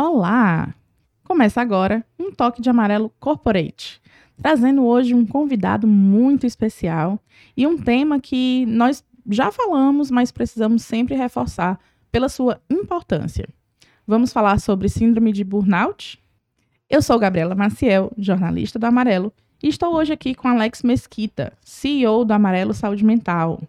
Olá! Começa agora um toque de amarelo corporate, trazendo hoje um convidado muito especial e um tema que nós já falamos, mas precisamos sempre reforçar pela sua importância. Vamos falar sobre síndrome de burnout? Eu sou Gabriela Maciel, jornalista do Amarelo, e estou hoje aqui com Alex Mesquita, CEO do Amarelo Saúde Mental.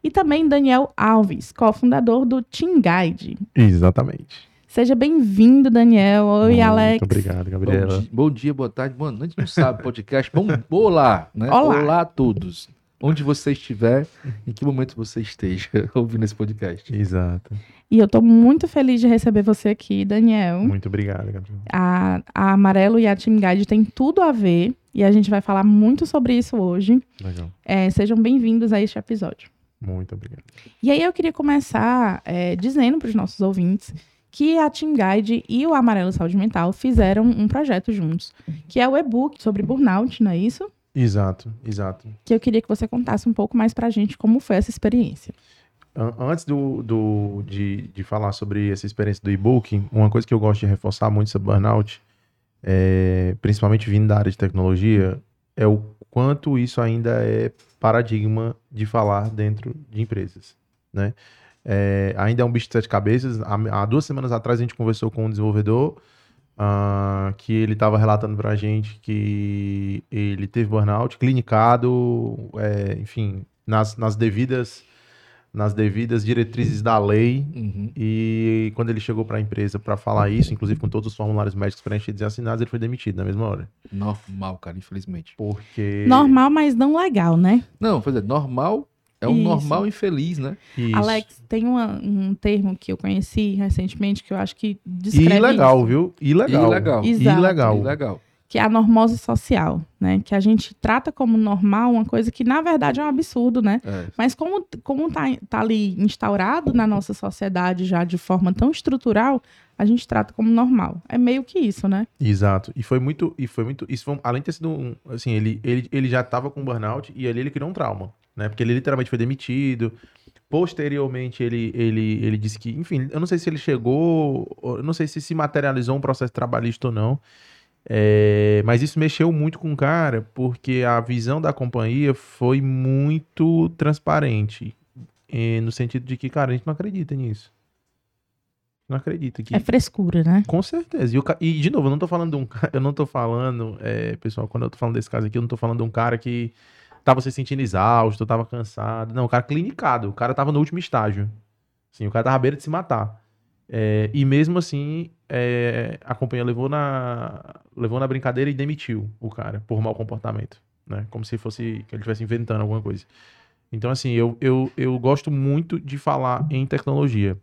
E também Daniel Alves, cofundador do Team Guide. Exatamente. Seja bem-vindo, Daniel. Oi, Muito Alex. obrigado, Gabriela. Bom dia, bom dia, boa tarde, boa noite, não sabe, podcast. Bom, olá, né? Olá. a todos. Onde você estiver, em que momento você esteja ouvindo esse podcast. Exato. E eu estou muito feliz de receber você aqui, Daniel. Muito obrigado, Gabriela. A, a Amarelo e a Team Guide têm tudo a ver e a gente vai falar muito sobre isso hoje. Legal. É, sejam bem-vindos a este episódio. Muito obrigado. E aí eu queria começar é, dizendo para os nossos ouvintes que a Team Guide e o Amarelo Saúde Mental fizeram um projeto juntos, que é o e-book sobre burnout, não é isso? Exato, exato. Que eu queria que você contasse um pouco mais pra gente como foi essa experiência. An- Antes do, do- de, de falar sobre essa experiência do e-book, uma coisa que eu gosto de reforçar muito sobre burnout, é, principalmente vindo da área de tecnologia, é o quanto isso ainda é paradigma de falar dentro de empresas, né? É, ainda é um bicho de sete cabeças. Há, há duas semanas atrás a gente conversou com um desenvolvedor ah, que ele estava relatando pra gente que ele teve burnout clinicado, é, enfim, nas, nas devidas nas devidas diretrizes da lei. Uhum. E quando ele chegou para a empresa para falar isso, inclusive com todos os formulários médicos preenchidos e assinados, ele foi demitido na mesma hora. Normal, cara, infelizmente. Porque. Normal, mas não legal, né? Não, quer dizer, normal é um Isso. normal infeliz, né? Isso. Alex, tem uma- um termo que eu conheci recentemente que eu acho que descreve Ilegal, isso, viu? Ilegal. Ilegal. Exato. Ilegal. Legal. que é a normose social, né? Que a gente trata como normal uma coisa que na verdade é um absurdo, né? É. Mas como, como tá, tá ali instaurado na nossa sociedade já de forma tão estrutural, a gente trata como normal. É meio que isso, né? Exato. E foi muito. E foi muito. Isso foi, além de ter sido um. Assim, ele, ele, ele já tava com burnout e ali ele criou um trauma. Né? Porque ele literalmente foi demitido. Posteriormente, ele, ele, ele disse que, enfim, eu não sei se ele chegou, eu não sei se se materializou um processo trabalhista ou não. É, mas isso mexeu muito com o cara, porque a visão da companhia foi muito transparente. eh, no sentido de que, cara, a gente não acredita nisso. Não acredita que É frescura, né? com certeza. E, o e, de novo, eu não tô falando de um Eu não tô falando, é, pessoal, quando eu tô falando desse caso aqui, eu não tô falando de um cara que tava se sentindo exausto, tava cansado. Não, o cara clinicado. O cara tava no último estágio. Sim, o cara tava à beira de se matar. É, e mesmo assim, é, a companhia levou na, levou na brincadeira e demitiu o cara por mau comportamento. Né? Como se fosse que ele estivesse inventando alguma coisa. Então, assim, eu, eu, eu gosto muito de falar em tecnologia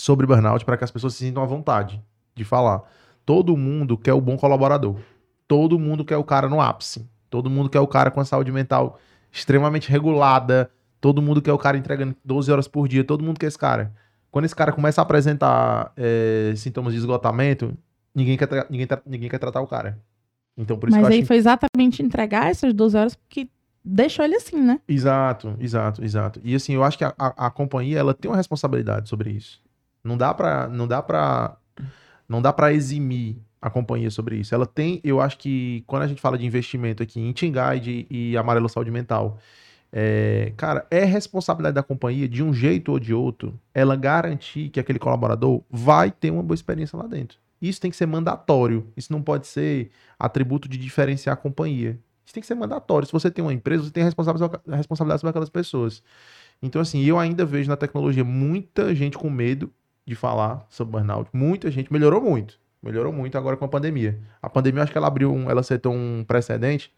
sobre burnout para que as pessoas se sintam à vontade de falar. Todo mundo quer o bom colaborador. Todo mundo quer o cara no ápice. Todo mundo quer o cara com a saúde mental extremamente regulada. Todo mundo quer o cara entregando 12 horas por dia. Todo mundo quer esse cara. Quando esse cara começa a apresentar é, sintomas de esgotamento, ninguém quer, ninguém, ninguém quer tratar o cara. Então, por isso Mas que eu aí acho foi exatamente entregar essas 12 horas que deixou ele assim, né? Exato, exato, exato. E assim, eu acho que a, a, a companhia ela tem uma responsabilidade sobre isso. Não dá pra, não dá pra, não dá para eximir a companhia sobre isso. Ela tem, eu acho que quando a gente fala de investimento aqui em Team Guide e Amarelo Saúde Mental, é, cara, é responsabilidade da companhia de um jeito ou de outro, ela garantir que aquele colaborador vai ter uma boa experiência lá dentro. Isso tem que ser mandatório. Isso não pode ser atributo de diferenciar a companhia. Isso tem que ser mandatório. Se você tem uma empresa, você tem a responsabilidade sobre aquelas pessoas. Então, assim, eu ainda vejo na tecnologia muita gente com medo de falar sobre burnout. Muita gente. Melhorou muito. Melhorou muito agora com a pandemia. A pandemia, eu acho que ela abriu, um, ela setou um precedente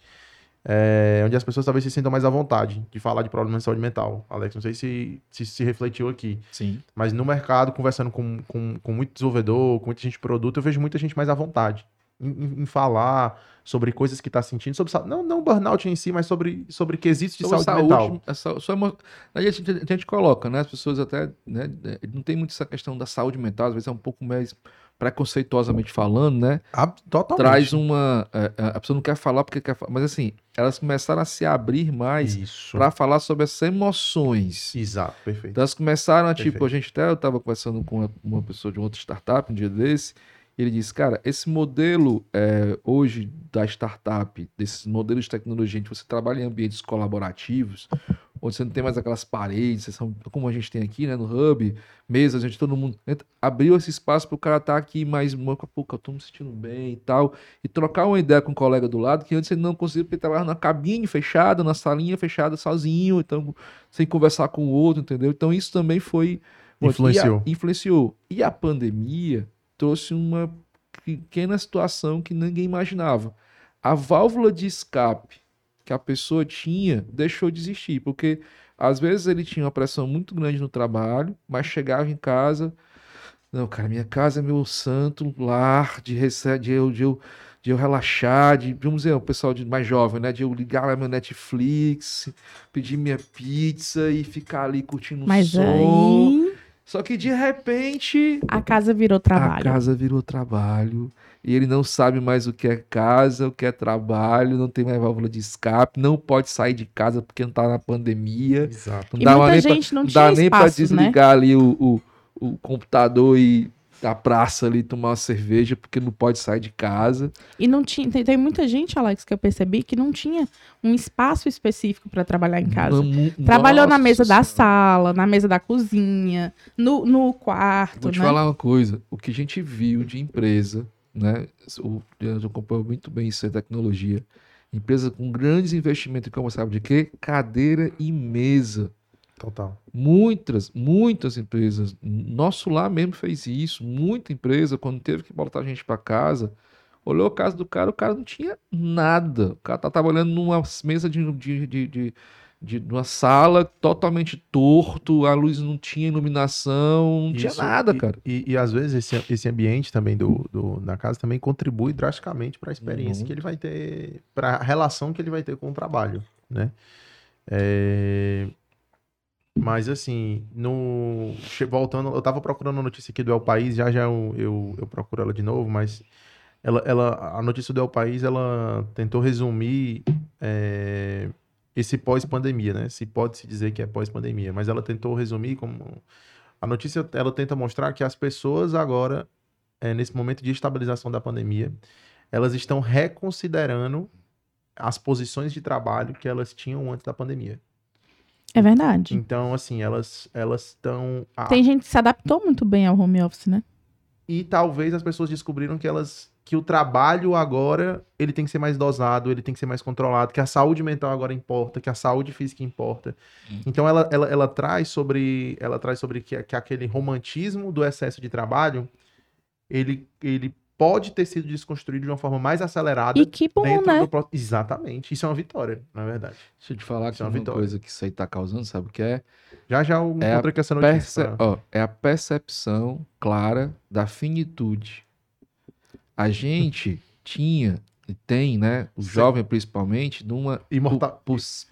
é, onde as pessoas talvez se sintam mais à vontade de falar de problemas de saúde mental. Alex, não sei se se, se refletiu aqui. Sim. Mas no mercado, conversando com, com, com muito desenvolvedor, com muita gente de produto, eu vejo muita gente mais à vontade em, em- falar sobre coisas que está sentindo, sobre não, não burnout em si, mas sobre, sobre quesitos de Sobre saúde, mental. a sa- sua emo- a gente, a gente coloca, né? As pessoas até, né? Não tem muito essa questão da saúde mental, às vezes é um pouco mais preconceituosamente falando, né? Ah, totalmente. Traz uma. é, é, A pessoa não quer falar porque quer falar. Mas assim, elas começaram a se abrir mais para falar sobre essas emoções. Exato, perfeito. Então elas começaram a, tipo, Perfeito. a gente até eu tava conversando com uma, uma pessoa de outra startup um dia desse, Ele disse, cara, esse modelo é, hoje da startup, desses modelos de tecnologia que você trabalha em ambientes colaborativos, onde você não tem mais aquelas paredes, são, como a gente tem aqui, né, no hub, mesas, onde todo mundo entra, abriu esse espaço para o cara estar tá aqui mais, pouco, eu tô me sentindo bem e tal, e trocar uma ideia com o um colega do lado, que antes ele não conseguia, porque trabalhava na cabine fechada, na salinha fechada, sozinho, então, sem conversar com o outro, entendeu? Então isso também foi... Influenciou. E a, influenciou. E a pandemia trouxe uma pequena situação que ninguém imaginava. A válvula de escape que a pessoa tinha deixou de existir, porque às vezes ele tinha uma pressão muito grande no trabalho, mas chegava em casa, não, cara, minha casa é meu santo lar de, de, eu, de, eu, de eu relaxar, de, vamos dizer, o pessoal de, mais jovem, né, de eu ligar lá meu Netflix, pedir minha pizza e ficar ali curtindo o som. Aí... Só que de repente. A casa virou trabalho. A casa virou trabalho. E ele não sabe mais o que é casa, o que é trabalho, não tem mais válvula de escape, não pode sair de casa porque não tá na pandemia. Exato. Não E dá muita nem gente pra, não dá tinha nem pra espaço, né? desligar ali o, o, o computador e da praça ali tomar uma cerveja porque não pode sair de casa. E não tinha. Tem, tem muita gente, Alex, que eu percebi que não tinha um espaço específico para trabalhar em casa. Trabalhou na mesa da Senhora. sala, na mesa da cozinha, no, no quarto, Vou te né? falar uma coisa. O que a gente viu de empresa, né? O Leandro acompanhou muito bem isso em tecnologia. Empresa com grandes investimentos em como sabe de quê? Cadeira e mesa. Total. Muitas, muitas empresas. Nosso lá mesmo fez isso. Muita empresa, quando teve que botar a gente para casa, olhou a casa do cara, o cara não tinha nada. O cara tá trabalhando numa mesa de, de, de, de, de- numa sala totalmente torto, a luz não tinha iluminação, não tinha Isso, nada, e- cara. E, e, às vezes esse, esse ambiente também do, do, da casa também contribui drasticamente para a experiência Uhum. que ele vai ter, para a relação que ele vai ter com o trabalho, né? É, Mas assim, no voltando, eu tava procurando a notícia aqui do El País, já já eu, eu, eu procuro ela de novo, mas ela, ela, a notícia do El País, ela tentou resumir é, esse pós-pandemia, né? Se pode se dizer que é pós-pandemia, mas ela tentou resumir como a notícia, ela tenta mostrar que as pessoas agora, é, nesse momento de estabilização da pandemia, elas estão reconsiderando as posições de trabalho que elas tinham antes da pandemia. É verdade. Então, assim, elas elas estão a- Tem gente que se adaptou muito bem ao home office, né? e talvez as pessoas descobriram que elas que o trabalho agora ele tem que ser mais dosado, ele tem que ser mais controlado, que a saúde mental agora importa, que a saúde física importa. Então ela, ela, ela traz sobre ela traz sobre que, que aquele romantismo do excesso de trabalho ele, ele pode ter sido desconstruído de uma forma mais acelerada E que bom, dentro né? do pro- exatamente. Isso é uma vitória, na verdade. Deixa eu te falar Isso que é é uma coisa que isso aí tá causando, sabe o que é? Já já eu É a encontrei com essa Perce- notícia. ó, é a percepção clara da finitude. A gente tinha tem, né, o Sim. jovem principalmente, numa Imortal,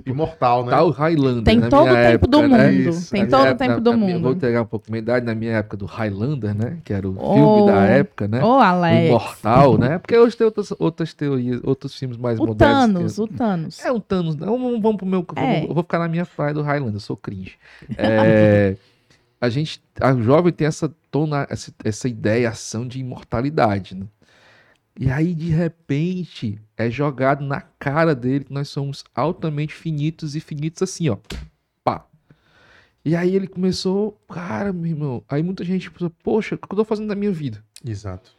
imortal, né? tal Highlander Tem todo o tempo época, do né? mundo. Isso. Tem todo o tempo do na minha- mundo. Vou pegar um pouco minha idade, na minha época do Highlander, né? Que era o Oh. filme da época, né? Ô, o Alex. Imortal, né? Porque hoje tem outras, outras teorias, outros filmes mais O modernos. que- Thanos, o Thanos. É um Thanos, não vamos, pro meu. É. Eu vou ficar na minha praia do Highlander, eu sou cringe. É, a gente, a jovem tem essa, tona, essa, essa ideação de imortalidade, né? E aí, de repente, é jogado na cara dele que nós somos altamente finitos e finitos assim, ó. Pá. E aí ele começou, cara, meu irmão. Aí muita gente pensou, poxa, o que eu tô fazendo na minha vida? Exato.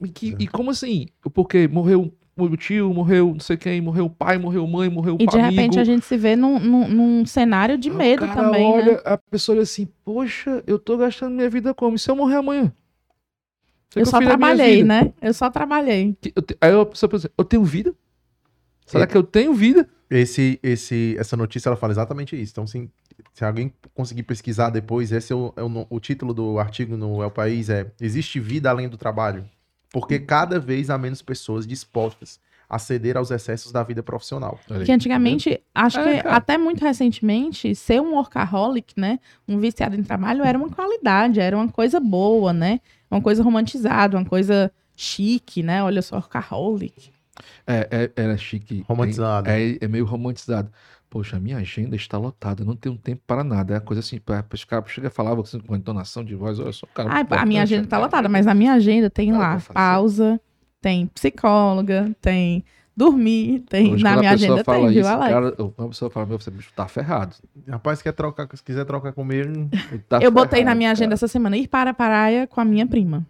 E, que- Exato. e como assim? Porque morreu o tio, morreu não sei quem, morreu o pai, morreu mãe, morreu o E de amigo. repente a gente se vê num, num, num cenário de Aí o medo cara também, olha, né? A pessoa olha assim, poxa, eu tô gastando minha vida como? E se eu morrer amanhã? Que Eu só trabalhei, né? Eu só trabalhei. Eu te- Aí a pessoa pensa, eu tenho vida? Será É. que eu tenho vida? Esse, esse, essa notícia ela fala exatamente isso. Então, se, se alguém conseguir pesquisar depois, esse é o, é o, o título do artigo no El País é Existe vida além do trabalho? Porque cada vez há menos pessoas dispostas a ceder aos excessos da vida profissional. Que antigamente, acho É, que cara. até muito recentemente, ser um workaholic, né? Um viciado em trabalho era uma qualidade, era uma coisa boa, né? Uma coisa romantizada, uma coisa chique, né? Olha só, workaholic. É, é, era chique. Romantizado. É, é meio romantizado. Poxa, a minha agenda está lotada, eu não tenho tempo para nada. É uma coisa assim, para os caras chega a falar assim, com entonação de voz, olha só, cara. Ah, a minha agenda tá cara. lotada, mas na minha agenda tem lá pausa, tem psicóloga, tem dormir, tem. Hoje, na minha agenda tem, viu, Alex? cara, quando a pessoa fala, meu, você bicho, tá ferrado. Rapaz, quer trocar, se quiser trocar comigo, Tá eu botei na ferrado, minha agenda cara. essa semana ir para a praia com a minha prima.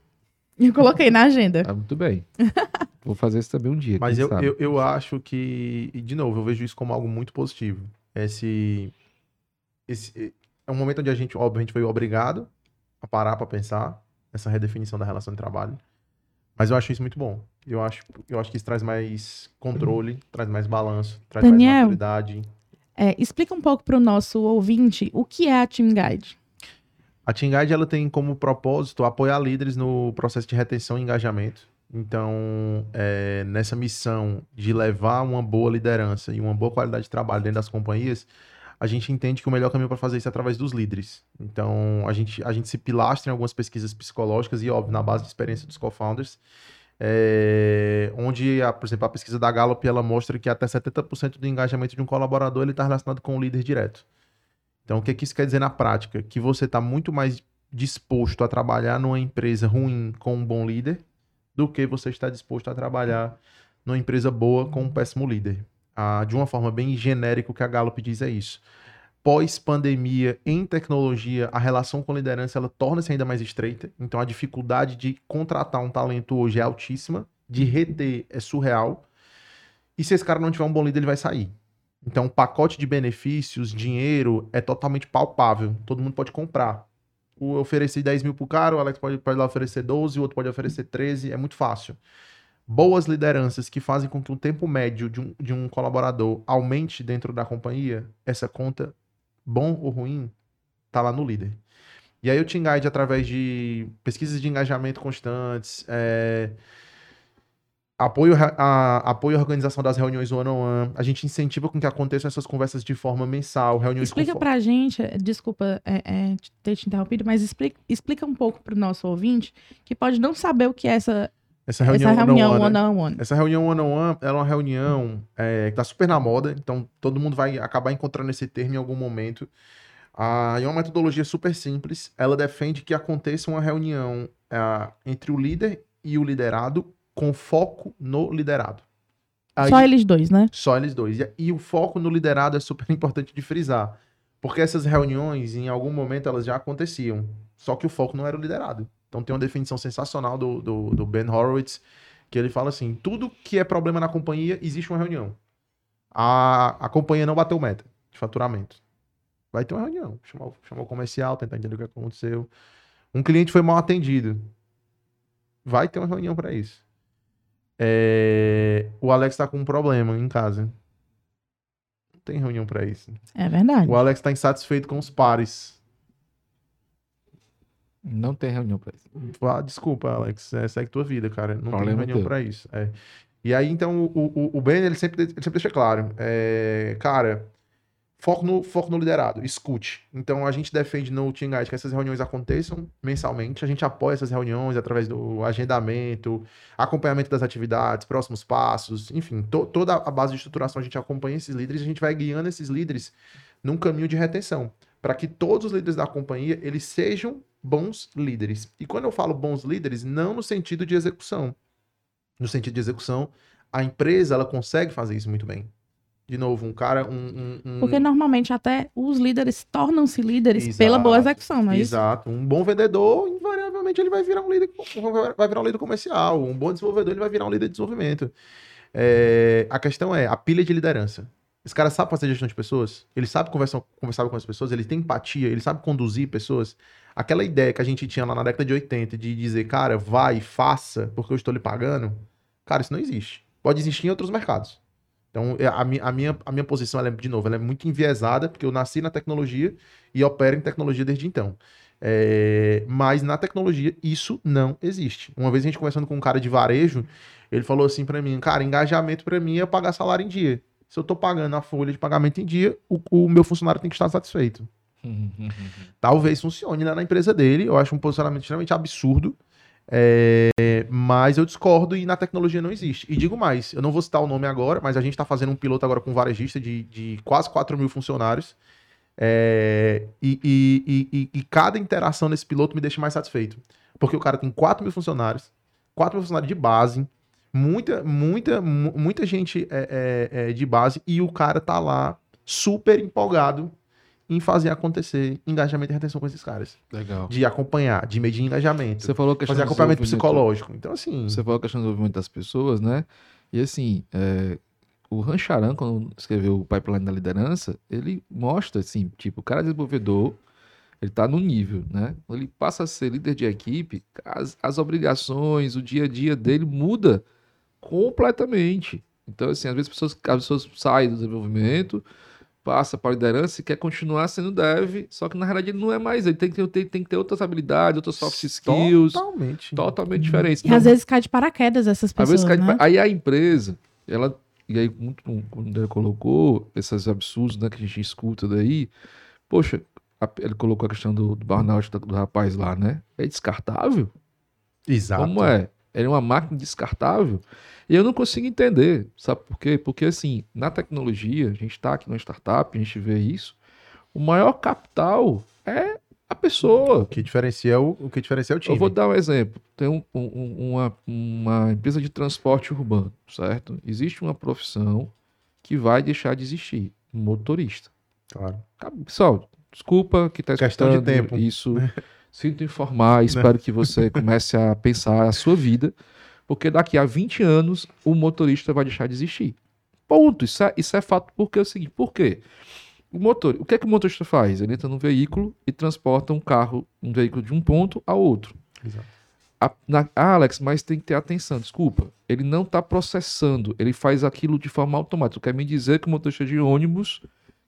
E eu coloquei na agenda. Ah, muito bem. Vou fazer isso também um dia. Mas eu, eu, eu acho que, e de novo, eu vejo isso como algo muito positivo. Esse, esse é um momento onde a gente, óbvio, a gente foi obrigado a parar para pensar essa redefinição da relação de trabalho. Mas eu acho isso muito bom. Eu acho, eu acho que isso traz mais controle, traz mais balanço, traz Daniel. mais maturidade. É, explica um pouco para o nosso ouvinte o que é a Team Guide. A Team Guide ela tem como propósito apoiar líderes no processo de retenção e engajamento. Então, é, nessa missão de levar uma boa liderança e uma boa qualidade de trabalho dentro das companhias, a gente entende que o melhor caminho para fazer isso é através dos líderes. Então, a gente, a gente se pilastra em algumas pesquisas psicológicas e, óbvio, na base de experiência dos co-founders, é, onde, a, por exemplo, a pesquisa da Gallup ela mostra que até 70% do engajamento de um colaborador está relacionado com o líder direto. Então, o que, que isso quer dizer na prática? Que você está muito mais disposto a trabalhar numa empresa ruim com um bom líder do que você está disposto a trabalhar numa empresa boa com um péssimo líder. Ah, de uma forma bem genérica, o que a Gallup diz é isso. Pós-pandemia, em tecnologia, a relação com liderança ela torna-se ainda mais estreita. Então, a dificuldade de contratar um talento hoje é altíssima, de reter é surreal. E se esse cara não tiver um bom líder, ele vai sair. Então, o pacote de benefícios, dinheiro, é totalmente palpável. Todo mundo pode comprar. Eu ofereci 10 mil pro cara, o Alex pode, pode lá oferecer 12, o outro pode oferecer 13, é muito fácil. Boas lideranças que fazem com que o tempo médio de um, de um colaborador aumente dentro da companhia, essa conta, bom ou ruim, tá lá no líder. E aí o Team Guide, através de pesquisas de engajamento constantes, é, apoio, a, apoio à organização das reuniões one-on-one, a gente incentiva com que aconteçam essas conversas de forma mensal, reuniões com Explica fo- pra gente, é, desculpa é, é, ter te interrompido, mas explica, explica um pouco pro nosso ouvinte que pode não saber o que é essa, essa reunião, essa reunião one-on-one, né? one-on-one. Essa reunião one-on-one ela é uma reunião é, que tá super na moda, então todo mundo vai acabar encontrando esse termo em algum momento. Ah, é uma metodologia super simples. Ela defende que aconteça uma reunião ah, entre o líder e o liderado com foco no liderado. Aí- Só eles dois, né? só eles dois. E, e o foco no liderado é super importante de frisar. Porque essas reuniões, em algum momento, elas já aconteciam. Só que o foco não era o liderado. Então tem uma definição sensacional do, do, do Ben Horowitz, que ele fala assim: tudo que é problema na companhia, existe uma reunião. A, a companhia não bateu meta de faturamento. Vai ter uma reunião. Chamar, o- chamar o comercial, tentar entender o que aconteceu. Um cliente foi mal atendido. Vai ter uma reunião para isso. É, O Alex tá com um problema em casa. Não tem reunião pra isso. É verdade. O Alex tá insatisfeito com os pares. Não tem reunião pra isso. Ah, desculpa, Alex. É, segue tua vida, cara. Não tem Problema reunião teu. pra isso. É. E aí, então, o, o, o Ben, ele sempre, ele sempre deixa claro. é, cara, foco no, foco no liderado. Escute. Então, a gente defende no Team Guide que essas reuniões aconteçam mensalmente. A gente apoia essas reuniões através do agendamento, acompanhamento das atividades, próximos passos. Enfim, to- toda a base de estruturação a gente acompanha esses líderes e a gente vai guiando esses líderes num caminho de retenção. Para que todos os líderes da companhia, eles sejam bons líderes. E quando eu falo bons líderes, não no sentido de execução. No sentido de execução, a empresa ela consegue fazer isso muito bem. De novo, um cara, um, um- um- Porque normalmente até os líderes tornam-se líderes pela Exato, boa execução, não é isso? Exato. Um bom vendedor, invariavelmente, ele vai virar um líder, vai virar um líder comercial. Um bom desenvolvedor, ele vai virar um líder de desenvolvimento. É, a questão é a pilha de liderança. Esse cara sabe fazer gestão de pessoas? Ele sabe conversar, conversar com as pessoas? Ele tem empatia? Ele sabe conduzir pessoas? Aquela ideia que a gente tinha lá na década de 80 de dizer, cara, vai, faça, porque eu estou lhe pagando. Cara, isso não existe. Pode existir em outros mercados. Então, é, a, mi- a minha, a minha posição, ela é, de novo, ela é muito enviesada, porque eu nasci na tecnologia e opero em tecnologia desde então. É, mas na tecnologia, isso não existe. Uma vez a gente conversando com um cara de varejo, ele falou assim pra mim, cara, engajamento pra mim é pagar salário em dia. Se eu tô pagando a folha de pagamento em dia, o, o meu funcionário tem que estar satisfeito. Talvez funcione na empresa dele. Eu acho um posicionamento extremamente absurdo. É, Mas eu discordo e na tecnologia não existe. E digo mais, eu não vou citar o nome agora, mas a gente está fazendo um piloto agora com um varejista de, de quase 4 mil funcionários. É, e, e, e, e, cada interação nesse piloto me deixa mais satisfeito. Porque o cara tem 4 mil funcionários, 4 mil funcionários de base, muita, muita, muita gente é, é, é, de base, e o cara tá lá super empolgado em fazer acontecer engajamento e retenção com esses caras. Legal. De acompanhar, de medir engajamento. Você falou que fazer acompanhamento psicológico. Então, assim. Você falou a questão do desenvolvimento das pessoas, né? E assim, é, o Rancharan, quando escreveu o Pipeline da Liderança, ele mostra, assim, tipo, o cara desenvolvedor, ele tá no nível, né? Ele passa a ser líder de equipe, as, as obrigações, o dia a dia dele muda completamente. Então, assim, às vezes as pessoas, as pessoas saem do desenvolvimento, passa para a liderança e quer continuar sendo dev, só que na realidade ele não é mais, ele tem que ter, tem que ter outras habilidades, outras soft skills. Totalmente. Totalmente diferentes. E então, às vezes cai de paraquedas essas pessoas, às vezes né? de, aí a empresa, ela, e aí muito, quando ele colocou esses absurdos né, que a gente escuta daí, poxa, a, ele colocou a questão do, do burnout do, do rapaz lá, né? É descartável? Exato. Como é? Ele é uma máquina descartável? E eu não consigo entender, sabe por quê? Porque, assim, na tecnologia, a gente está aqui numa startup, a gente vê isso, o maior capital é a pessoa. O que diferencia o, o, que diferencia o time. Eu vou dar um exemplo. Tem um, um, uma, uma empresa de transporte urbano, certo? Existe uma profissão que vai deixar de existir, motorista. Claro. Pessoal, desculpa que está Questão de tempo. isso. Sinto informar, espero que você comece a pensar a sua vida porque daqui a 20 anos o motorista vai deixar de existir. Ponto. Isso é, isso é fato porque é o seguinte: por quê? O, motor, o que é que o motorista faz? Ele entra no veículo e transporta um carro, um veículo de um ponto a outro. Exato. A, na, ah, Alex, mas tem que ter atenção. Desculpa, ele não está processando, ele faz aquilo de forma automática. Quer me dizer que o motorista de ônibus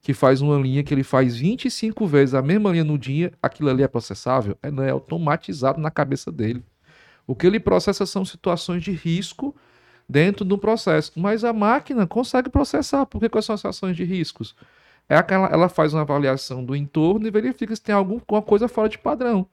que faz uma linha que ele faz 25 vezes a mesma linha no dia, aquilo ali é processável? É, não é automatizado na cabeça dele. O que ele processa são situações de risco dentro do processo, mas a máquina consegue processar. Porque quais são as situações de riscos? É aquela, ela faz uma avaliação do entorno e verifica se tem alguma coisa fora de padrão.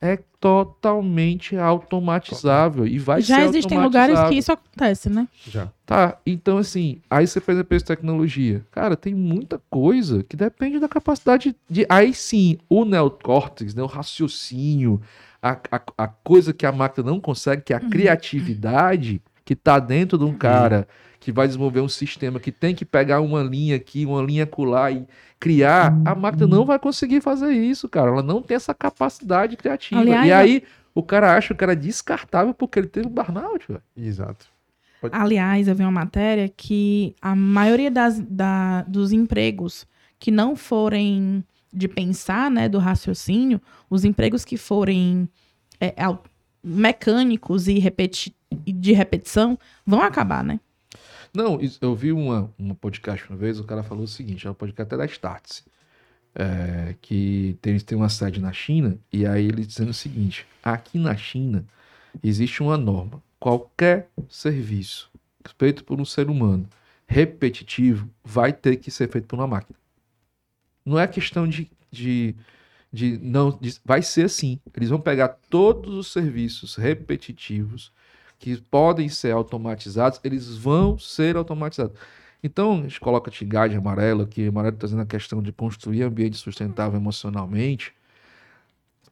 É totalmente automatizável e vai Já ser existem lugares que isso acontece, né? Já. Tá, então assim, aí você fez a peso de tecnologia. Cara, tem muita coisa que depende da capacidade de. Aí sim, o neocórtex, né, o raciocínio, a, a, a coisa que a máquina não consegue, que é a uhum. criatividade que está dentro de um cara que vai desenvolver um sistema que tem que pegar uma linha aqui, uma linha acolá e criar, a máquina não vai conseguir fazer isso, cara. Ela não tem essa capacidade criativa. Aliás, e aí o cara acha que o cara descartável porque ele teve um burnout, velho. Exato. Pode... Aliás, eu vi uma matéria que a maioria das, da, dos empregos que não forem de pensar, né, do raciocínio, os empregos que forem é, mecânicos e repeti de repetição vão acabar, né? Não, eu vi uma, uma podcast uma vez, o cara falou o seguinte, é um podcast até da Startse, é, que tem, tem uma sede na China, e aí ele dizendo o seguinte, aqui na China existe uma norma, qualquer serviço feito por um ser humano repetitivo vai ter que ser feito por uma máquina. Não é questão de, de, de não. De, vai ser assim. Eles vão pegar todos os serviços repetitivos que podem ser automatizados, eles vão ser automatizados. Então, a gente coloca Tigade amarelo, que amarelo trazendo a questão de construir ambiente sustentável emocionalmente.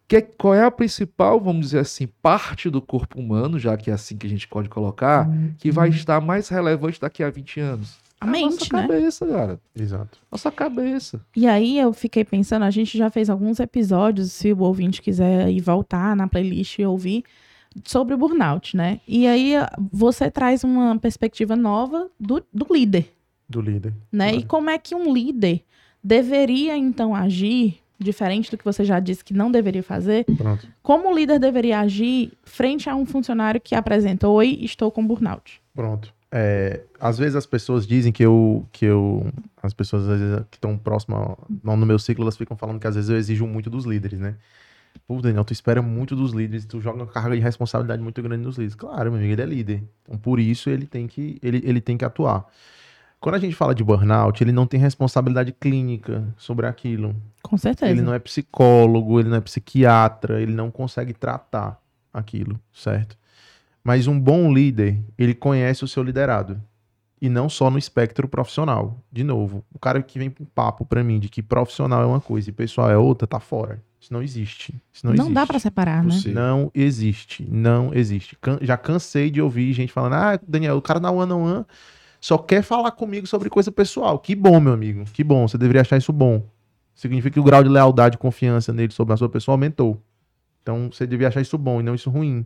Que, qual é a principal, vamos dizer assim, parte do corpo humano, já que é assim que a gente pode colocar, que vai uhum. estar mais relevante daqui a 20 anos? A mente, nossa né? cabeça, cara. Exato. Nossa cabeça. E aí eu fiquei pensando, a gente já fez alguns episódios, se o ouvinte quiser ir voltar na playlist e ouvir, sobre o burnout, né? E aí você traz uma perspectiva nova do, do líder. Do líder. Né? E como é que um líder deveria, então, agir, diferente do que você já disse que não deveria fazer, Pronto. como o líder deveria agir frente a um funcionário que apresenta, oi, estou com burnout? Pronto. É, às vezes as pessoas dizem que eu, que eu, as pessoas às vezes que estão próximas no meu ciclo, elas ficam falando que às vezes eu exijo muito dos líderes, né? Pô, Daniel, tu espera muito dos líderes, tu joga uma carga de responsabilidade muito grande nos líderes. Claro, meu amigo, ele é líder. Então, por isso, ele tem que, ele, ele tem que atuar. Quando a gente fala de burnout, ele não tem responsabilidade clínica sobre aquilo. Com certeza. Ele não é psicólogo, ele não é psiquiatra, ele não consegue tratar aquilo, certo? Mas um bom líder, ele conhece o seu liderado. E não só no espectro profissional. De novo, o cara que vem com papo pra mim de que profissional é uma coisa e pessoal é outra, tá fora. Isso não existe. Isso não, Não, existe. dá pra separar, né? Você- Não existe, não existe. Can- já cansei de ouvir gente falando: ah, Daniel, o cara na One on One só quer falar comigo sobre coisa pessoal. Que bom, meu amigo, que bom. Você deveria achar isso bom. Significa que o grau de lealdade e confiança nele sobre a sua pessoa aumentou. Então você devia achar isso bom e não isso ruim.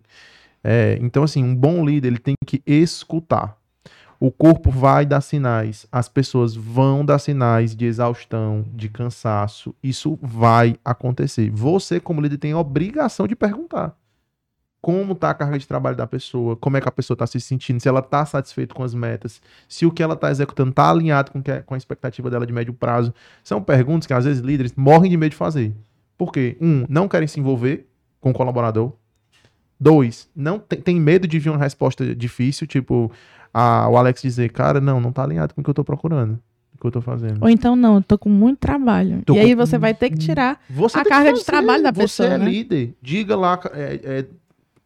É, então, assim, um bom líder ele tem que escutar. O corpo vai dar sinais, as pessoas vão dar sinais de exaustão, de cansaço. Isso vai acontecer. Você, como líder, tem a obrigação de perguntar como está a carga de trabalho da pessoa, como é que a pessoa está se sentindo, se ela está satisfeita com as metas, se o que ela está executando está alinhado com, que é- com a expectativa dela de médio prazo. São perguntas que às vezes líderes morrem de medo de fazer. Por quê? Um, não querem se envolver com o colaborador. Dois, não tem, tem medo de vir uma resposta difícil, tipo a- o Alex dizer, cara, não, não tá alinhado com o que eu tô procurando, o que eu tô fazendo. Ou então, não, eu tô com muito trabalho. Tô e aí com- você vai ter que tirar. Você a carga de trabalho da pessoa, Você é né? líder. Diga lá, é, é,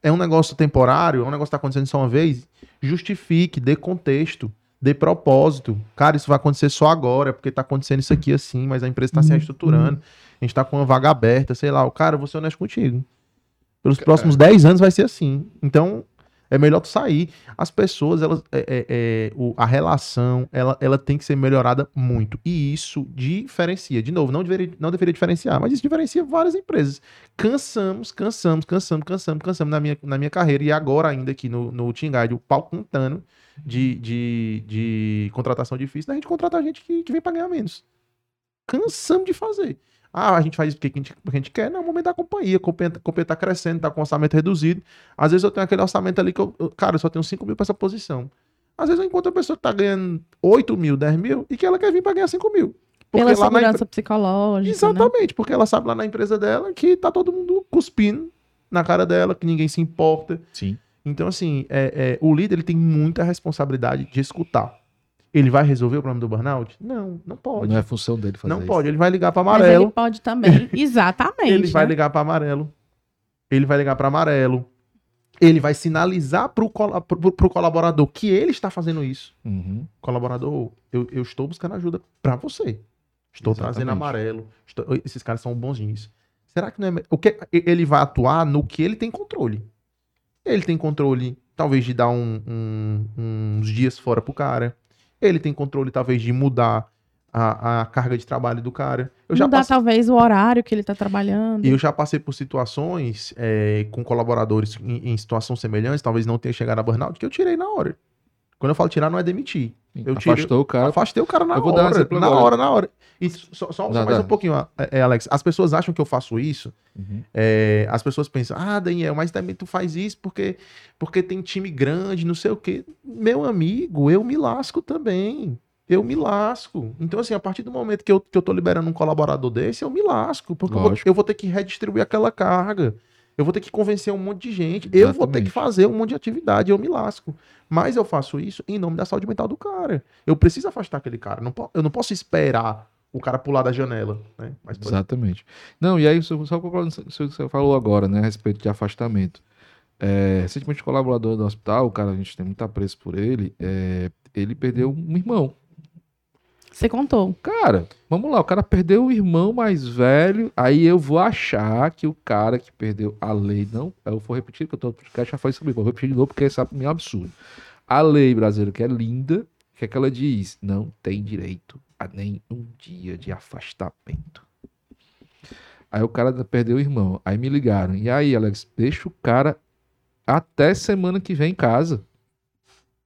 é um negócio temporário, é um negócio que tá acontecendo só uma vez. Justifique, dê contexto, dê propósito. Cara, isso vai acontecer só agora, porque tá acontecendo isso aqui assim, mas a empresa tá se reestruturando. A gente tá com uma vaga aberta, sei lá. O cara, eu vou ser honesto contigo. Pelos próximos 10 anos vai ser assim. Então, é melhor tu sair. As pessoas, elas, é, é, é, o- a relação, ela, ela tem que ser melhorada muito. E isso diferencia. De novo, não deveria, não deveria diferenciar, mas isso diferencia várias empresas. Cansamos, cansamos, cansamos, cansamos, cansamos na minha, na minha carreira. E agora ainda aqui no, no Guide, o pau cantando de, de, de contratação difícil, da gente contratar gente que, que vem pra ganhar menos. Cansamos de fazer. Ah, a gente faz isso porque a gente, porque a gente quer. Não, é o momento da companhia. A companhia, a companhia tá crescendo, tá com orçamento reduzido. Às vezes eu tenho aquele orçamento ali que eu, eu- cara, eu só tenho 5 mil pra essa posição. Às vezes eu encontro uma pessoa que tá ganhando 8 mil, 10 mil e que ela quer vir pra ganhar 5 mil. Porque Pela lá na segurança psicológica. Né? Exatamente, porque ela sabe lá na empresa dela que tá todo mundo cuspindo na cara dela, que ninguém se importa. Sim. Então, assim, é, é, o líder ele tem muita responsabilidade de escutar. Ele vai resolver o problema do burnout? Não, não pode. Não é função dele fazer Não isso. pode. Ele vai ligar para Mas amarelo. ele pode também. Exatamente. Ele vai né? ligar para amarelo. Ele vai ligar para amarelo. Ele vai sinalizar para o colaborador que ele está fazendo isso. Uhum. Colaborador, eu, eu estou buscando ajuda para você. Estou trazendo Exatamente. amarelo. Estou- esses caras são bonzinhos. Será que não é. O que, ele vai atuar no que ele tem controle. Ele tem controle, talvez, de dar um- um- uns dias fora pro cara. Ele tem controle, talvez, de mudar a, a carga de trabalho do cara. Eu já Mudar talvez o horário que ele tá trabalhando. eu já passei por situações é, com colaboradores em, em situações semelhantes, talvez não tenha chegado a burnout, que eu tirei na hora. Quando eu falo tirar, não é demitir. Eu tirei- Afastou o cara. Afastei o cara na Eu vou dar um hora. exemplo na agora. hora, na hora. E só, só, só Dá, mais dá. um pouquinho, é, é, Alex. As pessoas acham que eu faço isso. Uhum. é, as pessoas pensam, ah, Daniel, mas também tu faz isso porque, porque tem time grande, não sei o quê. Meu amigo, eu me lasco também. Eu me lasco. Então, assim, a partir do momento que eu, que eu tô liberando um colaborador desse, eu me lasco. Porque eu vou, eu vou ter que redistribuir aquela carga. Eu vou ter que convencer um monte de gente. Eu vou ter que Exatamente. fazer um monte de atividade. Eu me lasco. Mas eu faço isso em nome da saúde mental do cara. Eu preciso afastar aquele cara. Eu não posso esperar o cara pular da janela. Né? Mas, Exatamente. Não, e aí, só que você falou agora, né, a respeito de afastamento. É, recentemente, colaborador do hospital, o cara, a gente tem muito apreço por ele, é, ele perdeu um irmão. Você contou. Cara, vamos lá, o cara perdeu o irmão mais velho, aí eu vou achar que o cara que perdeu a lei, não, eu vou repetir, que eu tô no podcast, já falei sobre vou repetir de novo, porque isso é meio absurdo. A lei brasileira, que é linda, o que é que ela diz? Não tem direito a nem um dia de afastamento. Aí o cara perdeu o irmão, aí me ligaram, e aí, Alex, deixa o cara até semana que vem em casa.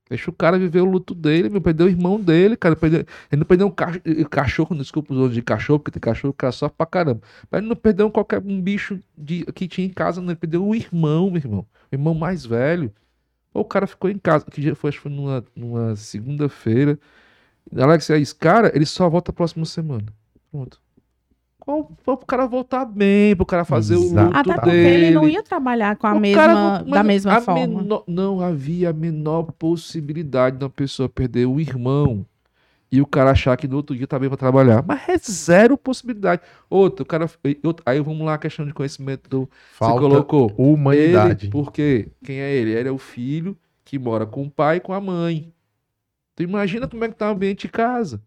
Deixa o cara viver o luto dele, meu, perdeu o irmão dele, cara, perdeu, ele não perdeu um cach- cachorro, desculpa os outros de cachorro, porque tem cachorro que sofre pra caramba. Mas ele não perdeu qualquer um bicho de, que tinha em casa, não. Ele perdeu o irmão, meu irmão. O irmão mais velho. Pô, o cara ficou em casa. Que dia foi? Acho que foi numa, numa segunda-feira. Alex, é isso. Cara, ele só volta a próxima semana. Pronto. Qual, pro cara voltar bem, pro cara fazer o Exato. luto Até porque dele. ele não ia trabalhar com a O mesma, não- da mesma a forma. menor- não havia a menor possibilidade da pessoa perder o irmão e o cara achar que no outro dia tá bem pra trabalhar. Mas é zero possibilidade. Outro, o cara. outro- aí vamos lá a questão de conhecimento do. Falta você colocou. humanidade. Ele, porque quem é ele? Ele é o filho que mora com o pai e com a mãe. Tu imagina como é que tá o ambiente de casa.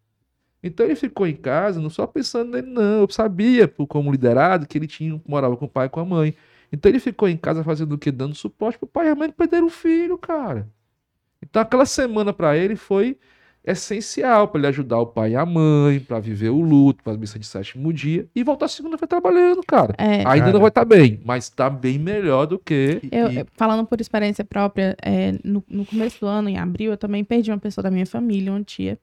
Então ele ficou em casa não só pensando nele, não. Eu sabia, por- como liderado, que ele tinha, morava com o pai e com a mãe. Então ele ficou em casa fazendo o quê? Dando suporte pro pai e a mãe que perderam o filho, cara. Então aquela semana pra ele foi essencial pra ele ajudar o pai e a mãe, pra viver o luto, pra missa de sétimo dia e voltar segunda-feira trabalhando, cara. É, Ainda Cara. não vai estar bem, mas tá bem melhor do que Eu, e- falando por experiência própria, é, no, no começo do ano, em abril, eu também perdi uma pessoa da minha família, uma tia.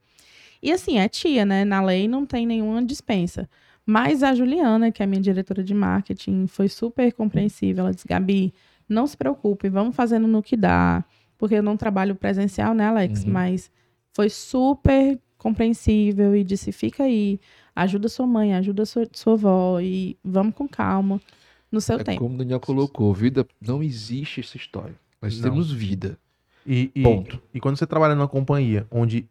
E assim, é tia, né? Na lei não tem nenhuma dispensa. Mas a Juliana, que é a minha diretora de marketing, foi super compreensiva. Ela disse, Gabi, não se preocupe, vamos fazendo no que dá. Porque eu não trabalho presencial, né, Alex? Uhum. Mas foi super compreensível e disse, fica aí, ajuda sua mãe, ajuda sua, sua avó e vamos com calma no seu É tempo. como o Daniel colocou, vida não existe essa história. Nós Não. temos vida. E, e, Ponto. e quando você trabalha numa companhia onde,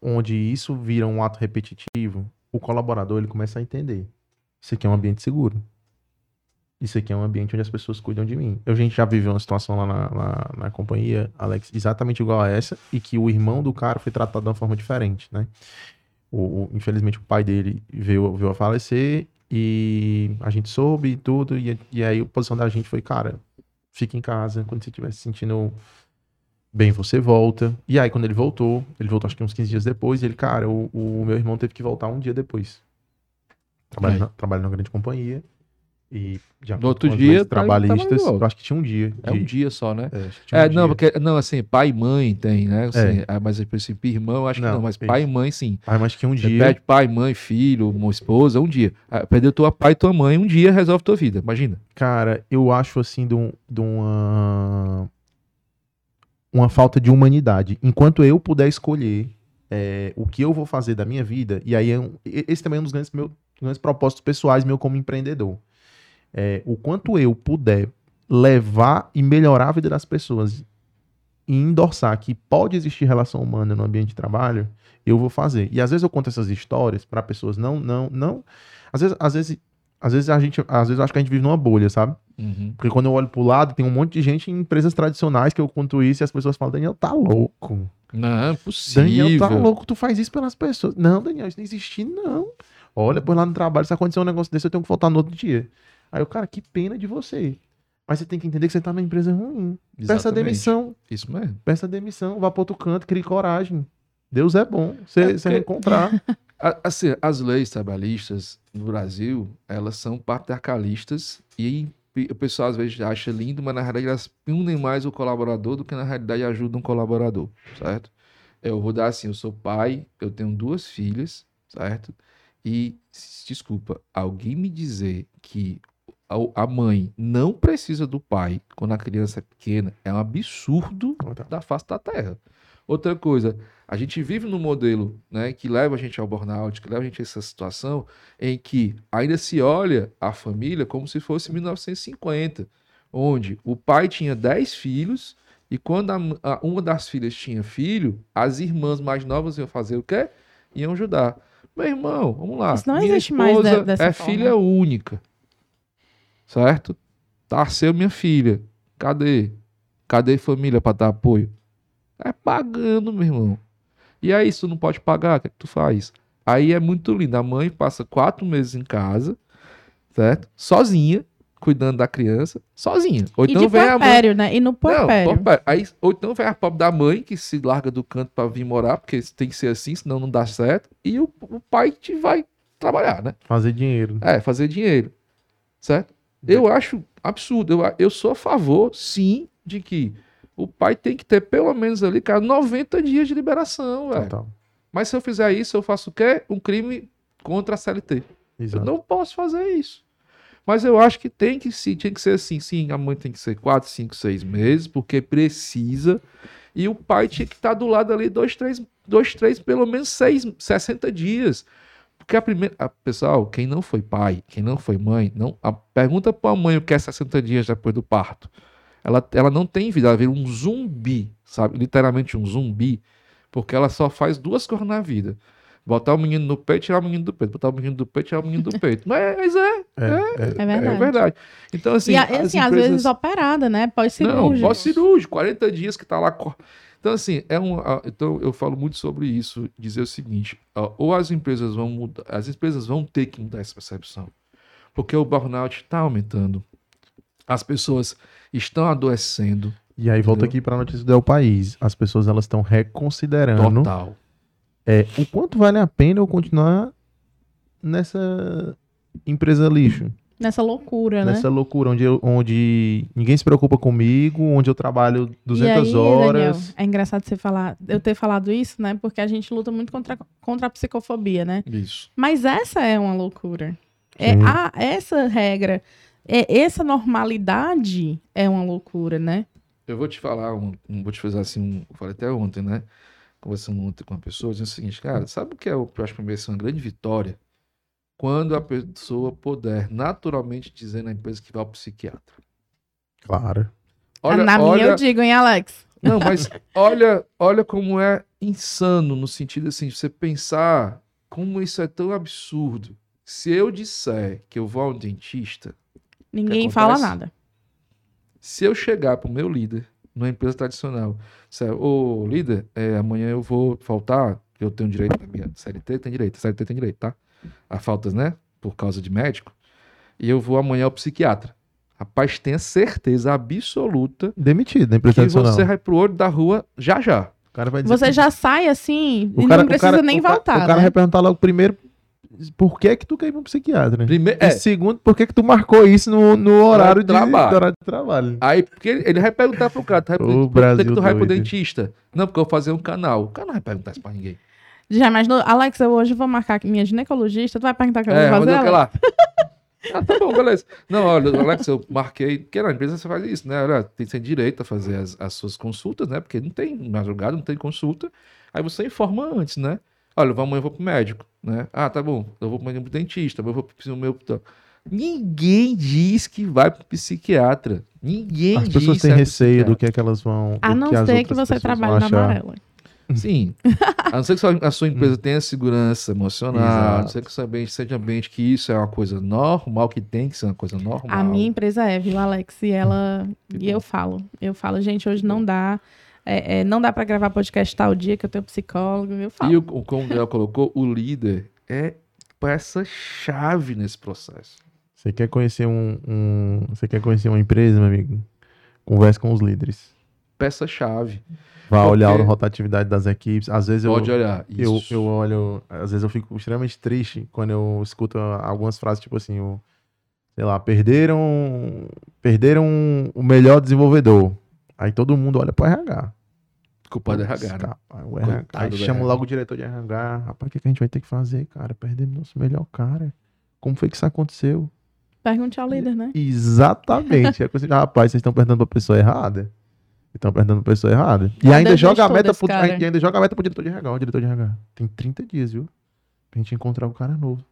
onde isso vira um ato repetitivo, o colaborador ele começa a entender. Isso aqui é um ambiente seguro. Isso aqui é um ambiente onde as pessoas cuidam de mim. Eu, a gente já viveu uma situação lá na, na, na companhia, Alex, exatamente igual a essa, e que o irmão do cara foi tratado de uma forma diferente, né? O, o- infelizmente o pai dele veio, veio a falecer e a gente soube tudo, e, e aí a posição da gente foi, cara, fica em casa, quando você estiver se sentindo bem, você volta. E aí, quando ele voltou, ele voltou acho que uns 15 dias depois, e ele, cara, o, o meu irmão teve que voltar um dia depois. Trabalha, Aí. na, numa grande companhia. E de acordo outro dia, tá- tá trabalhistas, eu acho que tinha um dia. É de- um dia só, né? é, acho que É, um não, dia. porque, não, assim, pai e mãe tem, né? Assim, ah, mas por exemplo, irmão, eu acho que Não, não, mas pai e mãe, sim. Ah, mas tinha um Você dia. pede pai, mãe, filho, uma esposa, um dia. Ah, Perdeu tua pai e tua mãe, um dia resolve tua vida, imagina. Cara, eu acho assim de, um- de uma. Uma falta de humanidade. Enquanto eu puder escolher é, o que eu vou fazer da minha vida, e aí é esse também é um dos grandes, meu, grandes propósitos pessoais meu como empreendedor. É, o quanto eu puder levar e melhorar a vida das pessoas e endossar que pode existir relação humana no ambiente de trabalho, eu vou fazer. E às vezes eu conto essas histórias para pessoas não, não, não. Às vezes, às vezes, às vezes a gente, às vezes eu acho que a gente vive numa bolha, sabe? Porque quando eu olho pro lado, tem um monte de gente em empresas tradicionais que eu conto isso e as pessoas falam, Daniel, tá louco. Não, é possível. Daniel, tá louco, tu faz isso pelas pessoas. Não, Daniel, isso não existe, não. Olha, pois lá no trabalho, se acontecer um negócio desse, eu tenho que voltar no outro dia. Aí o cara, que pena de você. Mas você tem que entender que você tá numa empresa ruim. Peça Exatamente. demissão, Isso mesmo. peça demissão, vá pro outro canto, crie coragem. Deus é bom. Você É encontrar. Assim, as leis trabalhistas no Brasil, elas são patriarcalistas e o pessoal às vezes acha lindo, mas na realidade elas punem mais o colaborador do que na realidade ajudam o colaborador, certo? Eu vou dar assim, eu sou pai, eu tenho duas filhas, certo? E, desculpa, alguém me dizer que a mãe não precisa do pai quando a criança é pequena é um absurdo da face da terra. Outra coisa, a gente vive num modelo né, que leva a gente ao burnout, que leva a gente a essa situação em que ainda se olha a família como se fosse 1950, onde o pai tinha 10 filhos e quando a a- uma das filhas tinha filho, as irmãs mais novas iam fazer o quê? Iam ajudar. Meu irmão, vamos lá. Isso não minha existe mais de- dessa é forma. filha única, certo? Tarceu minha filha. Cadê? Cadê família para dar apoio? É pagando, meu irmão. E aí, se tu não pode pagar, o que, é que tu faz? Aí é muito lindo. A mãe passa quatro meses em casa, certo? Sozinha, cuidando da criança, sozinha. Ou e então de vem a mãe. né? E no Não, puerpério. puerpério. Aí, ou então vem a pobre da mãe que se larga do canto pra vir morar, porque tem que ser assim, senão não dá certo. E o, o pai te vai trabalhar, né? Fazer dinheiro. É, fazer dinheiro. Certo? Eu acho absurdo. Eu, eu sou a favor, sim, de que o pai tem que ter pelo menos ali, cara, 90 dias de liberação, velho. Mas se eu fizer isso, eu faço o quê? Um crime contra a CLT. Eu Exato. não posso fazer isso. Mas eu acho que tem que sim, tem que ser assim, sim, a mãe tem que ser 4, 5, 6 meses, porque precisa. E o pai tinha que estar do lado ali dois, três, dois, três, pelo menos seis, 60 dias. Porque a primeira. a- pessoal, quem não foi pai, quem não foi mãe, não, a, pergunta pra mãe o que é 60 dias depois do parto. Ela, ela não tem vida, ela vira um zumbi, sabe? Literalmente um zumbi, porque ela só faz duas coisas na vida. Botar o menino no peito, tirar o menino do peito. Botar o menino do peito, tirar o menino do peito. Mas, mas é, É, é. É verdade. é verdade. Então, assim, e a- as assim, às empresas- vezes operada, né? Não, Pós-cirúrgico. pós-cirúrgico, 40 dias que tá lá. Então, assim, é um. Então, eu falo muito sobre isso, dizer o seguinte: ou as empresas vão mudar, as empresas vão ter que mudar essa percepção. Porque o burnout está aumentando. As pessoas estão adoecendo. E aí volta Entendeu? aqui para a notícia do El País. As pessoas elas estão reconsiderando Total. é, o quanto vale a pena eu continuar nessa empresa lixo, Nessa loucura, né? nessa loucura onde, eu- onde ninguém se preocupa comigo, onde eu trabalho 200 e aí, horas. Daniel, é engraçado você falar, eu ter falado isso, né? Porque a gente luta muito contra, contra a psicofobia, né? Isso. Mas essa é uma loucura. É a, essa regra, é, essa normalidade é uma loucura, né? Eu vou te falar, um, um- vou te fazer assim, um, eu falei até ontem, né? Conversando ontem com uma pessoa, dizendo o seguinte, cara, sabe o que é o que eu acho que vai ser uma grande vitória? Quando a pessoa puder naturalmente dizer na empresa que vai ao psiquiatra. Claro. Olha, Na minha olha, eu digo, hein, Alex? Não, mas olha, olha como é insano no sentido assim, de você pensar como isso é tão absurdo. Se eu disser que eu vou ao dentista, Ninguém fala nada. se eu chegar pro meu líder numa empresa tradicional, disser, ô líder, é, amanhã eu vou faltar, que eu tenho direito na minha CLT, tem direito, CLT tem direito, tá? A faltas, né? Por causa de médico. E eu vou amanhã ao psiquiatra. Rapaz, tenha certeza absoluta Demitido da empresa que tradicional. você vai pro olho da rua já já. O cara vai dizer Você que- já sai assim o e cara, não precisa o cara, nem o cara- voltar, O cara né? vai perguntar logo primeiro por que que tu quer ir pro psiquiatra. Primeiro, E é, segundo, por que que tu marcou isso no, no horário, de de, trabalho. no horário de trabalho? Aí, porque ele, ele vai perguntar pro cara, tu vai, Ô, por que Brasil que tu vai pro dentista? Não, porque eu vou fazer um canal. O cara não vai perguntar isso pra ninguém. Já imaginou? Alex, eu hoje vou marcar minha ginecologista, tu vai perguntar o que eu É, vou mas fazer? lá. Ah, tá bom, beleza. Não, olha, Alex, eu marquei, porque na empresa você faz isso, né? Olha, tem, tem direito a fazer as, as suas consultas, né? Porque não tem madrugada, não tem consulta. Aí você informa antes, né? Olha, eu vou- amanhã eu vou pro médico, né? Ah, tá bom, eu vou pro dentista, eu vou pro meu... Ninguém diz que vai pro psiquiatra. Ninguém As pessoas têm pro receio do que é que elas vão. A não que ser que você trabalhe na amarela. Sim. A não ser que a sua empresa tenha segurança emocional, a não Exato. ser que o seu ambiente seja ambiente que isso é uma coisa normal, que tem que ser uma coisa normal. A minha empresa é, viu, Alex? E ela. E eu falo. Eu falo, gente, hoje não dá. É, é, não dá pra gravar podcast tal dia que eu tenho psicólogo. Eu falo. E o, como o Gabriel colocou, o líder é peça-chave nesse processo. Você quer conhecer um, um- Você quer conhecer uma empresa, meu amigo? Converse com os líderes. Peça-chave. Vá Porque- olhar a rotatividade das equipes. Às vezes eu. Pode olhar. Eu, Isso. eu olho, às vezes eu fico extremamente triste quando eu escuto algumas frases, tipo assim, o, sei lá, perderam, perderam o melhor desenvolvedor. Aí todo mundo olha pro RH. Culpa do RH, né? Rapaz, o RH. Aí chama logo o diretor de RH. Rapaz, o que, que a gente vai ter que fazer, cara? Perdemos nosso melhor cara. Como foi que isso aconteceu? Pergunte ao líder, né? Exatamente. É coisa de, rapaz, vocês estão perguntando pra pessoa errada. Estão perguntando pra pessoa errada. E ainda o joga a meta pro, e ainda joga a meta pro diretor de RH. Ó, diretor de RH. Tem 30 dias, viu? Pra gente encontrar o cara novo.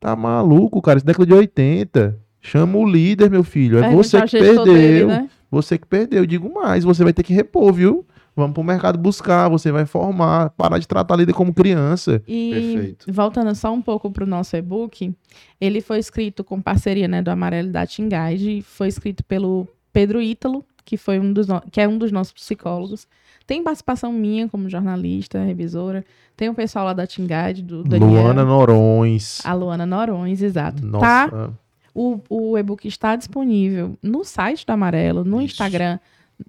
Tá maluco, cara? Isso é década de 80. Chama o líder, meu filho. É Pergunte você que perdeu. dele, né? Você que perdeu. Digo mais, você vai ter que repor, viu? Vamos pro mercado buscar, você vai formar, parar de tratar a líder como criança. E Perfeito. voltando só um pouco para o nosso e-book, ele foi escrito com parceria né, do Amarelo e da Tinguide, foi escrito pelo Pedro Ítalo, que, foi um dos no- que é um dos nossos psicólogos. Tem participação minha como jornalista, revisora. Tem o pessoal lá da Tinguide, do Daniel. Luana Norões. A Luana Norões, exato. Nossa. Tá, o, o e-book está disponível no site do Amarelo, no Isso. Instagram.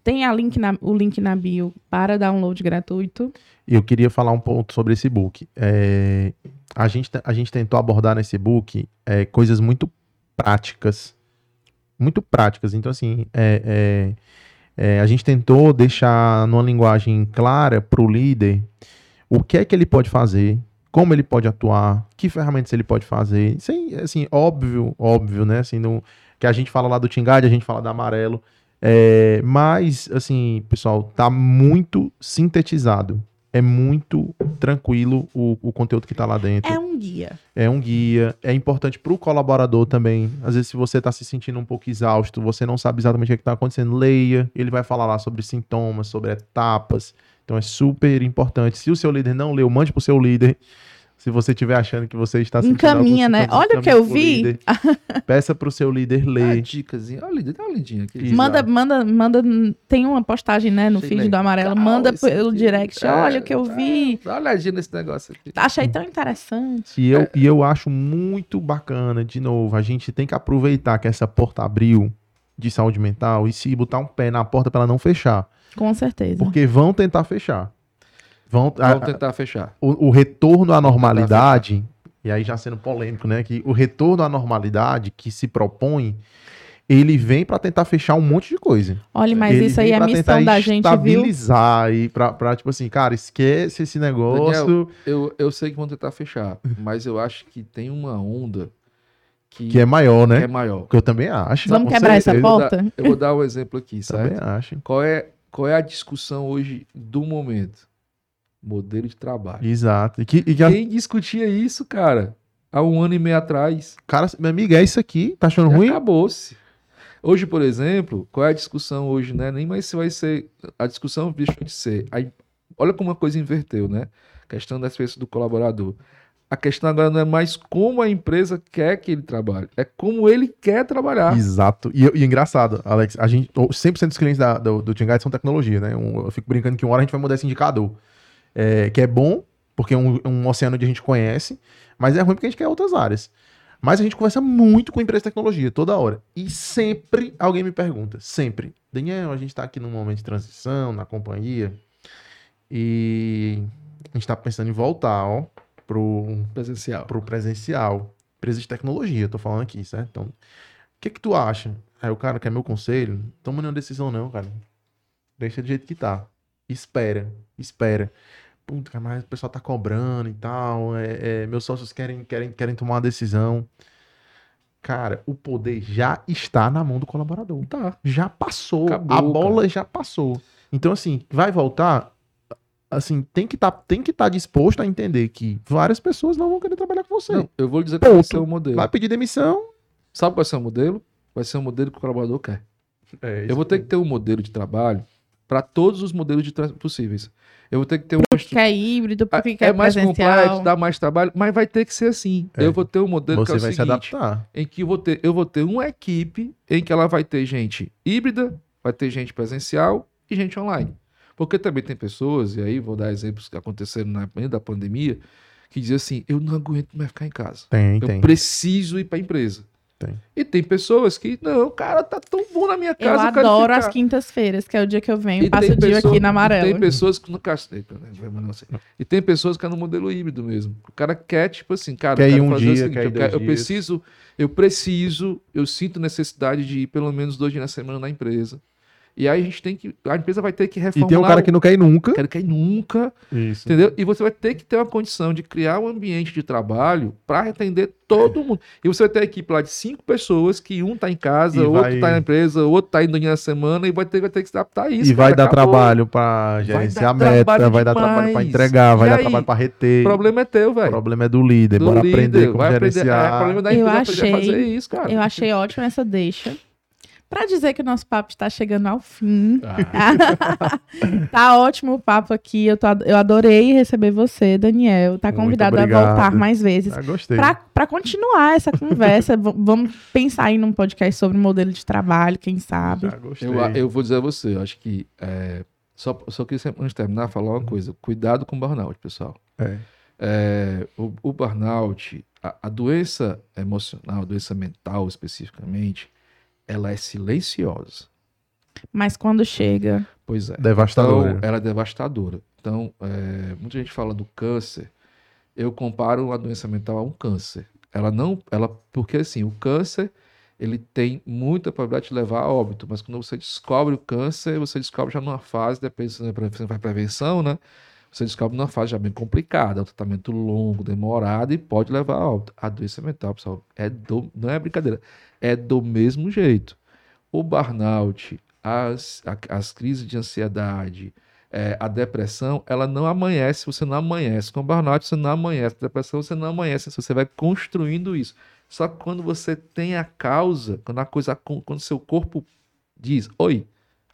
Tem a link na- o link na bio para download gratuito. E eu queria falar um pouco sobre esse book. É, a, gente, te- a gente tentou abordar nesse book é, coisas muito práticas. Muito práticas. Então, assim, é, é, é, a gente tentou deixar numa linguagem clara para o líder o que é que ele pode fazer, como ele pode atuar, que ferramentas ele pode fazer. Sem, assim, óbvio, óbvio, né? Assim, no, que a gente fala lá do Tingade, a gente fala da Amarelo. É, mas, assim, pessoal, tá muito sintetizado. É muito tranquilo o, o conteúdo que tá lá dentro. É um guia. É um guia. É importante para o colaborador também. Às vezes, se você está se sentindo um pouco exausto, você não sabe exatamente o que está acontecendo, leia. Ele vai falar lá sobre sintomas, sobre etapas. Então, é super importante. Se o seu líder não leu, mande para o seu líder. Se você estiver achando que você está sentindo Encaminha, né? Olha o que eu vi. líder. Peça pro seu líder Dá uma ler. dicasinha. Olha, linda, dá uma lindinha aqui. Exato. Manda, manda, manda. Tem uma postagem, né, no Achei feed do Amarelo. Manda pelo aqui. direct. É, Olha o que eu vi. Dá uma olhadinha nesse negócio aqui. Achei tão interessante. E eu, e eu acho muito bacana, de novo, a gente tem que aproveitar que essa porta abriu de saúde mental e se botar um pé na porta para ela não fechar. Com certeza. Porque vão tentar fechar. Vão, a- Vamos tentar fechar. o, o retorno à normalidade, e aí já sendo polêmico, né? Que o retorno à normalidade que se propõe, ele vem para tentar fechar um monte de coisa. Olha, mas Ele isso aí é a missão da gente, viu? estabilizar e pra, pra, tipo assim, cara, esquece esse negócio Eu, eu sei que vão tentar fechar, mas eu acho que tem uma onda que, que é maior, que né? é maior. Que eu também acho. Vamos quebrar essa certeza. porta? Eu vou dar um exemplo aqui, Também certo? acho. Qual é, qual é a discussão hoje do momento? Modelo de trabalho. Exato. E que, e que a- Quem discutia isso, cara, há um ano e meio atrás? cara, meu amigo, é isso aqui? Tá achando Já ruim? Acabou-se. Hoje, por exemplo, qual é a discussão hoje, né? Nem mais se vai ser. A discussão deixou de ser. Aí, olha como a coisa inverteu, né? A questão da experiência do colaborador. A questão agora não é mais como a empresa quer que ele trabalhe, é como ele quer trabalhar. Exato. E, e engraçado, Alex, a gente, 100% dos clientes da- do, do Tingai são tecnologia, né? Eu fico brincando que uma hora a gente vai mudar esse indicador. É, que é bom, porque é um, um oceano que a gente conhece, mas é ruim porque a gente quer outras áreas. Mas a gente conversa muito com empresa de tecnologia, toda hora. E sempre alguém me pergunta, sempre. Daniel, a gente tá aqui num momento de transição na companhia e a gente tá pensando em voltar, ó, pro, Presencial. pro presencial. Empresa de tecnologia, tô falando aqui, certo? Então, o que que tu acha? Aí o cara quer meu conselho? Toma nenhuma decisão não, cara. Deixa do jeito que tá. Espera, espera. Puta, cara, mas o pessoal tá cobrando e tal. é- é, meus sócios querem, querem, querem tomar uma decisão. Cara, o poder já está na mão do colaborador. Tá. Já passou. Acabou, a bola já passou. Então, assim, vai voltar. Assim, tem que tá, tem que estar disposto a entender que várias pessoas não vão querer trabalhar com você. Não, eu vou lhe dizer qual vai Ponto. ser o modelo. Vai pedir demissão. Sabe qual vai ser o modelo? Vai ser o modelo que o colaborador quer. É, Eu vou ter que ter um modelo de trabalho para todos os modelos de tra- possíveis. Eu vou ter que ter um Porque quer híbrido, porque quer é mais presencial. complexo, dá mais trabalho, mas vai ter que ser assim. É. Eu vou ter um modelo Você que é o vai se seguinte, adaptar. em que eu vou ter, eu vou ter uma equipe em que ela vai ter gente híbrida, vai ter gente presencial e gente online. Porque também tem pessoas, e aí vou dar exemplos que aconteceram na época da pandemia, que dizem assim: eu não aguento mais ficar em casa. Tem, Eu tem. preciso ir para a empresa. Tem. E tem pessoas que, não, cara, tá tão bom na minha Eu casa. quero adoro ficar. as quintas-feiras, que é o dia que eu venho, E passo o dia pessoa- aqui na Amarelo. Tem pessoas que né, vai mandar você. E tem pessoas que é no modelo híbrido mesmo. O cara quer, tipo assim, cara, Quer eu um fazer o dia, seguinte, quer eu, quero- eu preciso, eu preciso, eu sinto necessidade de ir pelo menos dois dias na semana na empresa. E aí a gente tem que. A empresa vai ter que E reformular. tem um cara que não quer ir nunca. Quero cair nunca, Isso. entendeu? E você vai ter que ter uma condição de criar um ambiente de trabalho para atender todo mundo. E você vai ter a equipe lá de cinco pessoas, que um tá em casa, E outro vai- tá na empresa, outro tá indo na semana, e vai ter, vai ter que se adaptar a isso. E vai cara, dar acabou. trabalho pra gerenciar a dar meta, trabalho vai dar trabalho pra demais. entregar, vai E dar aí? trabalho pra reter. O problema é teu, O velho. problema é do líder. Do Bora líder, aprender como vai aprender. É, gerenciar. o problema da Eu empresa é aprender a achei- fazer isso, cara. Eu achei ótimo essa deixa. Pra dizer que o nosso papo está chegando ao fim. Ah, tá ótimo o papo aqui. Eu, tô, eu adorei receber você, Daniel. Tá convidado a voltar mais vezes. Ah, gostei. Pra, pra continuar essa conversa, vamos pensar aí num podcast sobre modelo de trabalho, quem sabe. Já gostei. eu, eu vou dizer a você, eu acho que. é, só, só queria, antes de terminar, falar uma coisa. Cuidado com o burnout, pessoal. É. É, o, o burnout, a, a doença emocional, a doença mental especificamente, ela é silenciosa. Mas quando chega. Pois é. Devastador. Então, ela é devastadora. Então, é, muita gente fala do câncer. Eu comparo a doença mental a um câncer. Ela não, ela, porque assim, o câncer ele tem muita probabilidade de levar a óbito, mas quando você descobre o câncer, você descobre já numa fase, depois você faz prevenção, né? Você descobre numa fase já bem complicada, é um tratamento longo, demorado e pode levar a óbito. A doença mental, pessoal, é do, não é brincadeira, é do mesmo jeito. O burnout, as, a- as crises de ansiedade, é, a depressão, ela não amanhece, você não amanhece. Com o burnout, você não amanhece. Com a depressão, você não amanhece. Você vai construindo isso. Só que quando você tem a causa, quando a coisa, quando seu corpo diz, oi,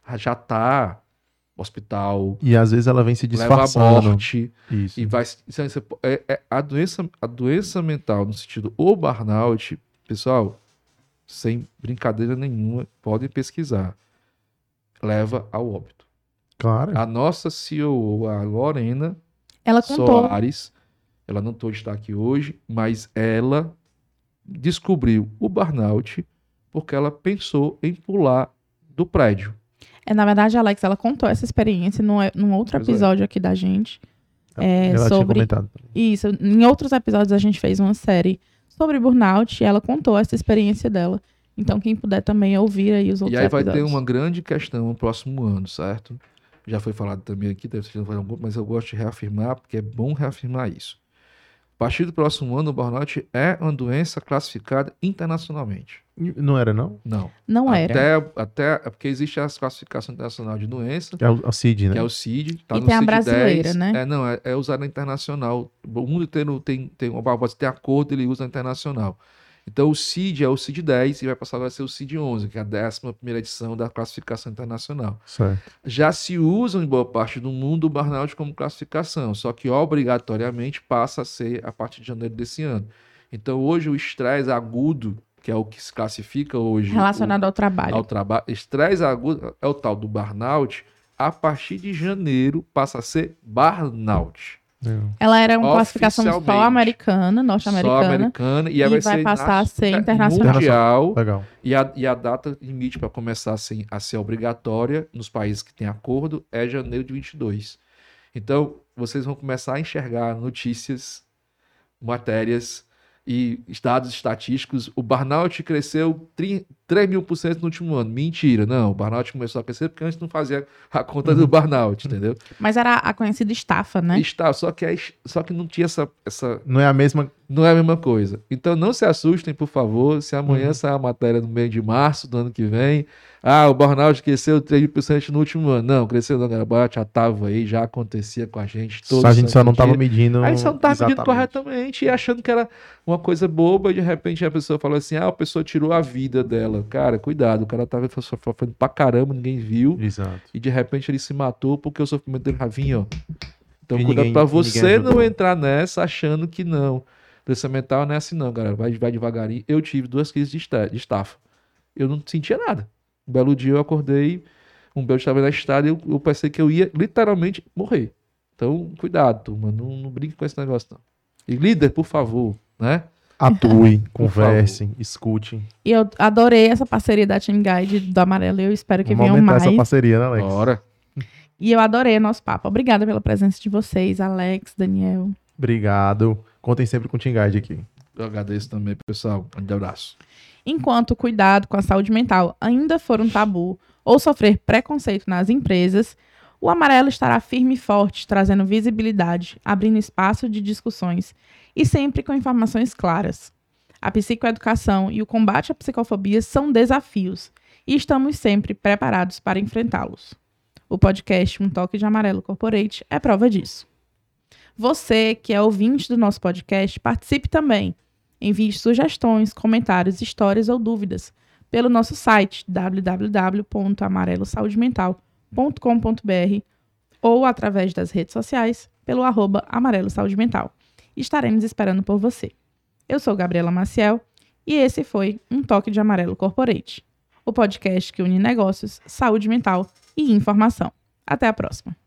ah, já tá, hospital, E às vezes ela vem se leva à disfarçando. morte. Isso. E vai. isso po- é- é a, doença, a doença mental, no sentido o burnout, pessoal, sem brincadeira nenhuma, podem pesquisar. Leva ao óbito. Claro. A nossa CEO, a Lorena Ela contou. Soares, ela não estar aqui hoje, mas ela descobriu o burnout porque ela pensou em pular do prédio. É, na verdade, a Alex, ela contou essa experiência num, num outro Pois é. episódio aqui da gente. é, ela tinha sobre- comentado. Isso, em outros episódios a gente fez uma série sobre burnout e ela contou essa experiência dela. Então, quem puder também ouvir aí os outros E aí vai episódios. ter uma grande questão no próximo ano, certo? Já foi falado também aqui, deve ser falado, mas eu gosto de reafirmar, porque é bom reafirmar isso. A partir do próximo ano, o burnout é uma doença classificada internacionalmente. Não era, não? Não. Não era. Até, até é porque existe a classificação internacional de doença, É o, o CID, né? que é o CID. Tá E no tem a CID brasileira, 10. né? É, não, é, é usada internacional. O mundo inteiro tem, tem, o Barbosa tem acordo, ele usa a internacional. Então o CID é o CID 10 e vai passar a ser o CID 11, que é a 11 edição da classificação internacional. Certo. Já se usa em boa parte do mundo o burnout como classificação, só que obrigatoriamente passa a ser a partir de janeiro desse ano. Então hoje o estresse agudo, que é o que se classifica hoje Relacionado ao o- trabalho. ao trabalho, estresse agudo é o tal do burnout, a partir de janeiro passa a ser burnout. Ela era uma classificação só americana, Só norte-americana. americana e, e vai, vai ser passar a ser na- internacional. mundial Legal. e a, e a data limite para começar a ser, a ser obrigatória nos países que têm acordo é janeiro de 22. Então, vocês vão começar a enxergar notícias, matérias e dados estatísticos. O burnout cresceu 3 mil por cento no último ano. Mentira, não. O burnout começou a crescer porque antes não fazia a conta do burnout, entendeu? Mas era a conhecida estafa, né? Está, só que, é- só que não tinha essa, essa Não é a mesma. Não é a mesma coisa. Então não se assustem, por favor, se amanhã Uhum. sair a matéria no meio de março do ano que vem. Ah, o burnout cresceu 3% no último ano. Não, cresceu não, burnout já estava aí, já acontecia com a gente. todo a gente só não tava dia. medindo. Aí só não estava medindo corretamente e achando que era uma coisa boba e de repente a pessoa falou assim: ah, a pessoa tirou a vida dela. Cara, cuidado, o cara tava sofrendo pra caramba, ninguém viu. Exato. E de repente ele se matou porque o sofrimento dele já vinha, ó. Então E cuidado ninguém você não entrar nessa achando que não. Doença mental não é assim não, galera. Vai, vai devagarinho. Eu tive duas crises de, esta- de estafa. Eu não sentia nada. Um belo dia eu acordei, um belo estava na estrada e eu, eu pensei que eu ia literalmente morrer. Então, cuidado, turma. Não, não brinque com esse negócio, não. E líder, por favor, né? Atue, Por conversem, escutem. E eu adorei essa parceria da Team Guide do Amarelo e eu espero que Vamos venham aumentar mais. essa parceria, né, Alex? Bora. E eu adorei o nosso papo. Obrigada pela presença de vocês, Alex, Daniel. Obrigado. Contem sempre com o Team Guide aqui. Eu agradeço também, pessoal. Um grande abraço. Enquanto o cuidado com a saúde mental ainda for um tabu ou sofrer preconceito nas empresas, o Amarelo estará firme e forte, trazendo visibilidade, abrindo espaço de discussões e sempre com informações claras. A psicoeducação e o combate à psicofobia são desafios e estamos sempre preparados para enfrentá-los. O podcast Um Toque de Amarelo Corporate é prova disso. Você, que é ouvinte do nosso podcast, participe também. Envie sugestões, comentários, histórias ou dúvidas pelo nosso site www.amarelosaudemental.com.br ou através das redes sociais pelo arroba Amarelo Saúde Mental. Estaremos esperando por você. Eu sou Gabriela Maciel e esse foi Um Toque de Amarelo Corporate, o podcast que une negócios, saúde mental e informação. Até a próxima.